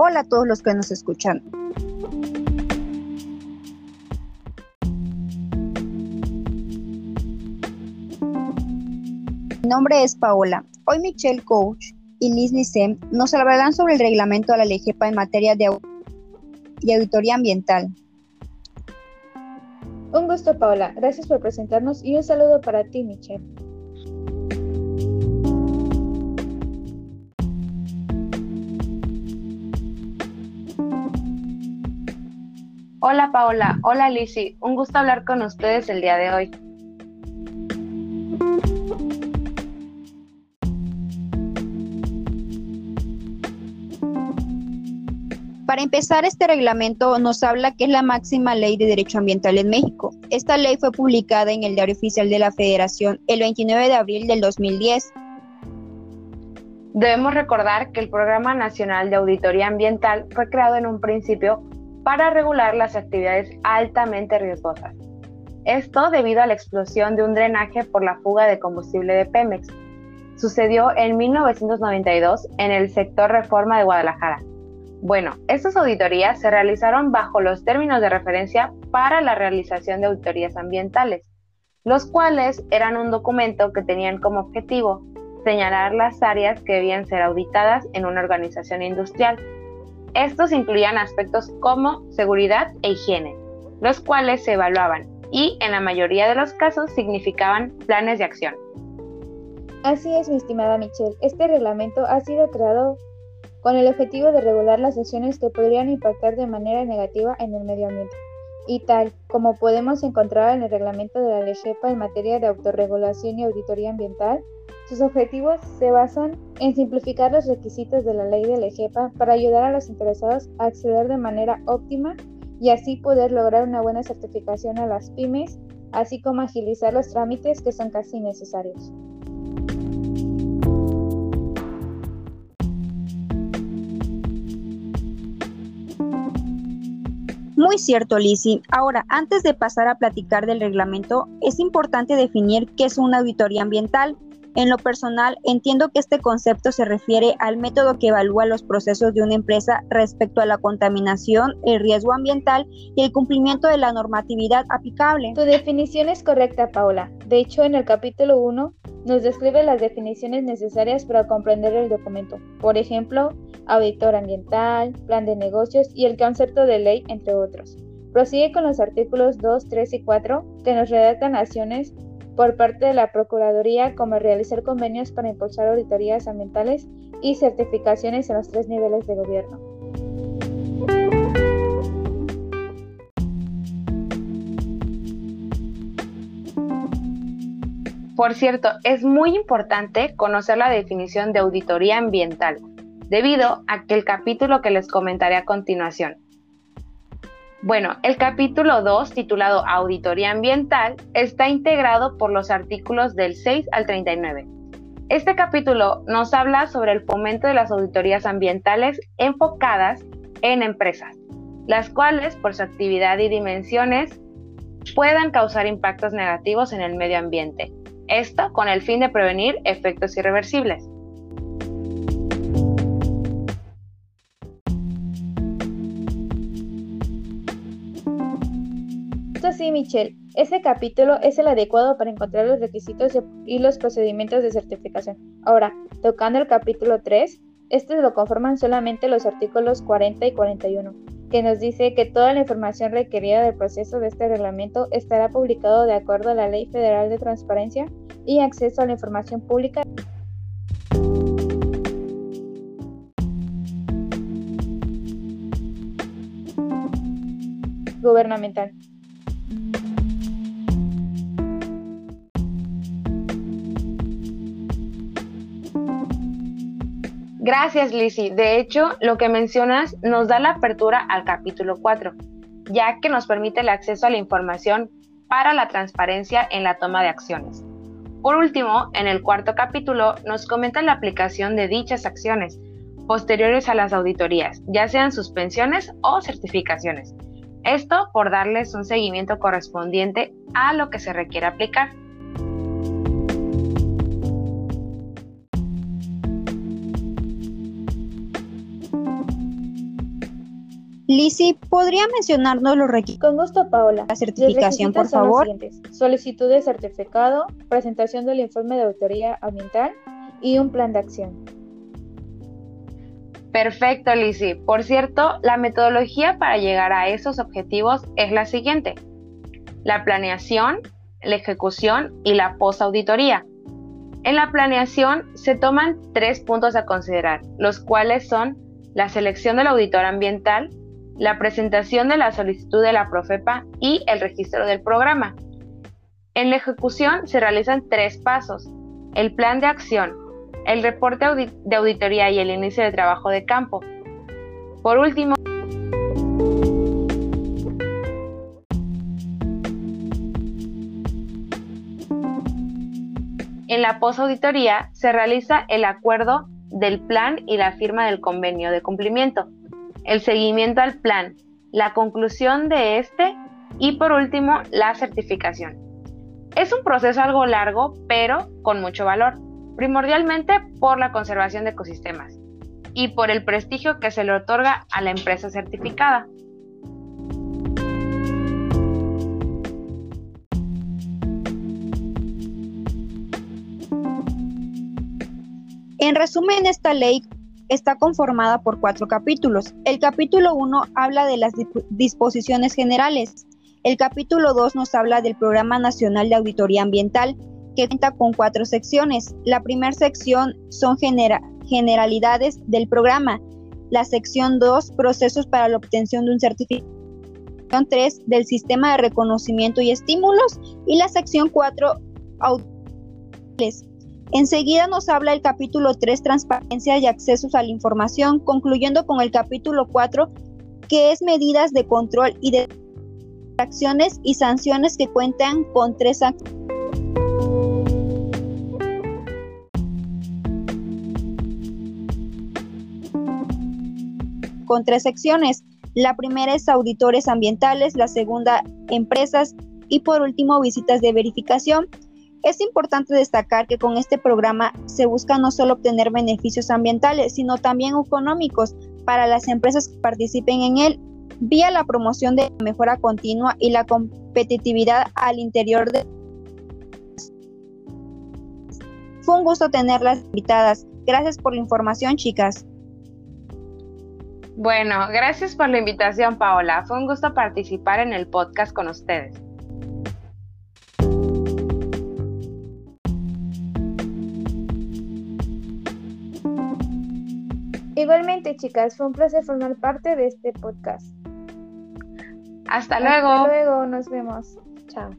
Hola a todos los que nos escuchan. Mi nombre es Paola. Hoy Michelle Coach y Liz Licem nos hablarán sobre el reglamento de la ley en materia de auditoría ambiental. Un gusto, Paola. Gracias por presentarnos y un saludo para ti, Michelle. Hola Paola, hola Lizzy, un gusto hablar con ustedes el día de hoy. Para empezar, este reglamento nos habla que es la máxima ley de derecho ambiental en México. Esta ley fue publicada en el Diario Oficial de la Federación el 29 de abril del 2010. Debemos recordar que el Programa Nacional de Auditoría Ambiental fue creado en un principio para regular las actividades altamente riesgosas. Esto debido a la explosión de un drenaje por la fuga de combustible de Pemex. Sucedió en 1992 en el sector Reforma de Guadalajara bueno, estas auditorías se realizaron bajo los términos de referencia para la realización de auditorías ambientales, los cuales eran un documento que tenían como objetivo señalar las áreas que debían ser auditadas en una organización industrial. Estos incluían aspectos como seguridad e higiene, los cuales se evaluaban y en la mayoría de los casos significaban planes de acción. Así es, mi estimada Michelle. Este reglamento ha sido creado con el objetivo de regular las acciones que podrían impactar de manera negativa en el medio ambiente. Y tal como podemos encontrar en el reglamento de la ley SHEPA en materia de autorregulación y auditoría ambiental, sus objetivos se basan en simplificar los requisitos de la ley de la JEPA para ayudar a los interesados a acceder de manera óptima y así poder lograr una buena certificación a las pymes, así como agilizar los trámites que son casi necesarios. Muy cierto, Lizzy. Ahora, antes de pasar a platicar del reglamento, es importante definir qué es una auditoría ambiental. En lo personal, entiendo que este concepto se refiere al método que evalúa los procesos de una empresa respecto a la contaminación, el riesgo ambiental y el cumplimiento de la normatividad aplicable. Tu definición es correcta, Paula. De hecho, en el capítulo 1 nos describe las definiciones necesarias para comprender el documento. Por ejemplo, auditor ambiental, plan de negocios y el concepto de ley, entre otros. Prosigue con los artículos 2, 3 y 4 que nos redactan acciones por parte de la Procuraduría como realizar convenios para impulsar auditorías ambientales y certificaciones en los tres niveles de gobierno. Por cierto, es muy importante conocer la definición de auditoría ambiental, debido a que el capítulo que les comentaré a continuación. Bueno, el capítulo 2, titulado Auditoría Ambiental, está integrado por los artículos del 6 al 39. Este capítulo nos habla sobre el fomento de las auditorías ambientales enfocadas en empresas, las cuales por su actividad y dimensiones puedan causar impactos negativos en el medio ambiente, esto con el fin de prevenir efectos irreversibles. Esto sí, Michelle, este capítulo es el adecuado para encontrar los requisitos y los procedimientos de certificación. Ahora, tocando el capítulo 3, este lo conforman solamente los artículos 40 y 41 que nos dice que toda la información requerida del proceso de este reglamento estará publicado de acuerdo a la Ley Federal de Transparencia y Acceso a la Información Pública. gubernamental. Gracias, Lizzy. De hecho, lo que mencionas nos da la apertura al capítulo 4, ya que nos permite el acceso a la información para la transparencia en la toma de acciones. Por último, en el cuarto capítulo nos comenta la aplicación de dichas acciones posteriores a las auditorías, ya sean suspensiones o certificaciones. Esto por darles un seguimiento correspondiente a lo que se requiere aplicar. Lisi, ¿podría mencionarnos los requisitos? Con gusto, Paola. La certificación, por favor. Solicitud de certificado, presentación del informe de autoría ambiental y un plan de acción. Perfecto, Lisi. Por cierto, la metodología para llegar a esos objetivos es la siguiente. La planeación, la ejecución y la posauditoría. En la planeación se toman tres puntos a considerar, los cuales son la selección del auditor ambiental, la presentación de la solicitud de la Profepa y el registro del programa. En la ejecución se realizan tres pasos, el plan de acción, el reporte de auditoría y el inicio de trabajo de campo. Por último, en la posauditoría se realiza el acuerdo del plan y la firma del convenio de cumplimiento el seguimiento al plan, la conclusión de este y por último la certificación. Es un proceso algo largo, pero con mucho valor, primordialmente por la conservación de ecosistemas y por el prestigio que se le otorga a la empresa certificada. En resumen, esta ley está conformada por cuatro capítulos. El capítulo 1 habla de las disposiciones generales. El capítulo 2 nos habla del Programa Nacional de Auditoría Ambiental, que cuenta con cuatro secciones. La primera sección son generalidades del programa. La sección 2, procesos para la obtención de un certificado. La sección 3, del sistema de reconocimiento y estímulos. Y la sección 4, auditores. Enseguida nos habla el capítulo 3, transparencia y accesos a la información, concluyendo con el capítulo 4, que es medidas de control y de acciones y sanciones que cuentan con tres con tres secciones. La primera es auditores ambientales, la segunda empresas y por último visitas de verificación. Es importante destacar que con este programa se busca no solo obtener beneficios ambientales, sino también económicos para las empresas que participen en él, vía la promoción de mejora continua y la competitividad al interior de... Fue un gusto tenerlas invitadas. Gracias por la información, chicas. Bueno, gracias por la invitación, Paola. Fue un gusto participar en el podcast con ustedes. Igualmente, chicas, fue un placer formar parte de este podcast. Hasta luego. Hasta luego, nos vemos. Chao.